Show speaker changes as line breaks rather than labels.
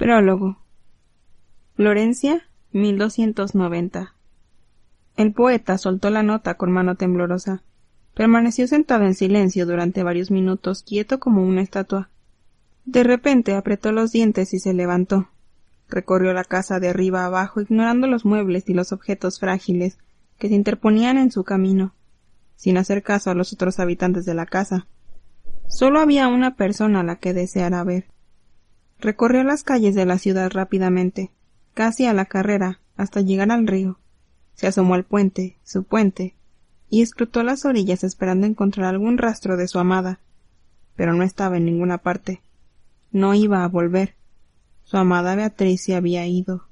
Prólogo. Florencia, 1290. El poeta soltó la nota con mano temblorosa. Permaneció sentado en silencio durante varios minutos, quieto como una estatua. De repente apretó los dientes y se levantó. Recorrió la casa de arriba abajo, ignorando los muebles y los objetos frágiles que se interponían en su camino, sin hacer caso a los otros habitantes de la casa. Solo había una persona a la que deseara ver. Recorrió las calles de la ciudad rápidamente, casi a la carrera, hasta llegar al río. Se asomó al puente, su puente, y escrutó las orillas esperando encontrar algún rastro de su amada. Pero no estaba en ninguna parte. No iba a volver. Su amada Beatriz se había ido.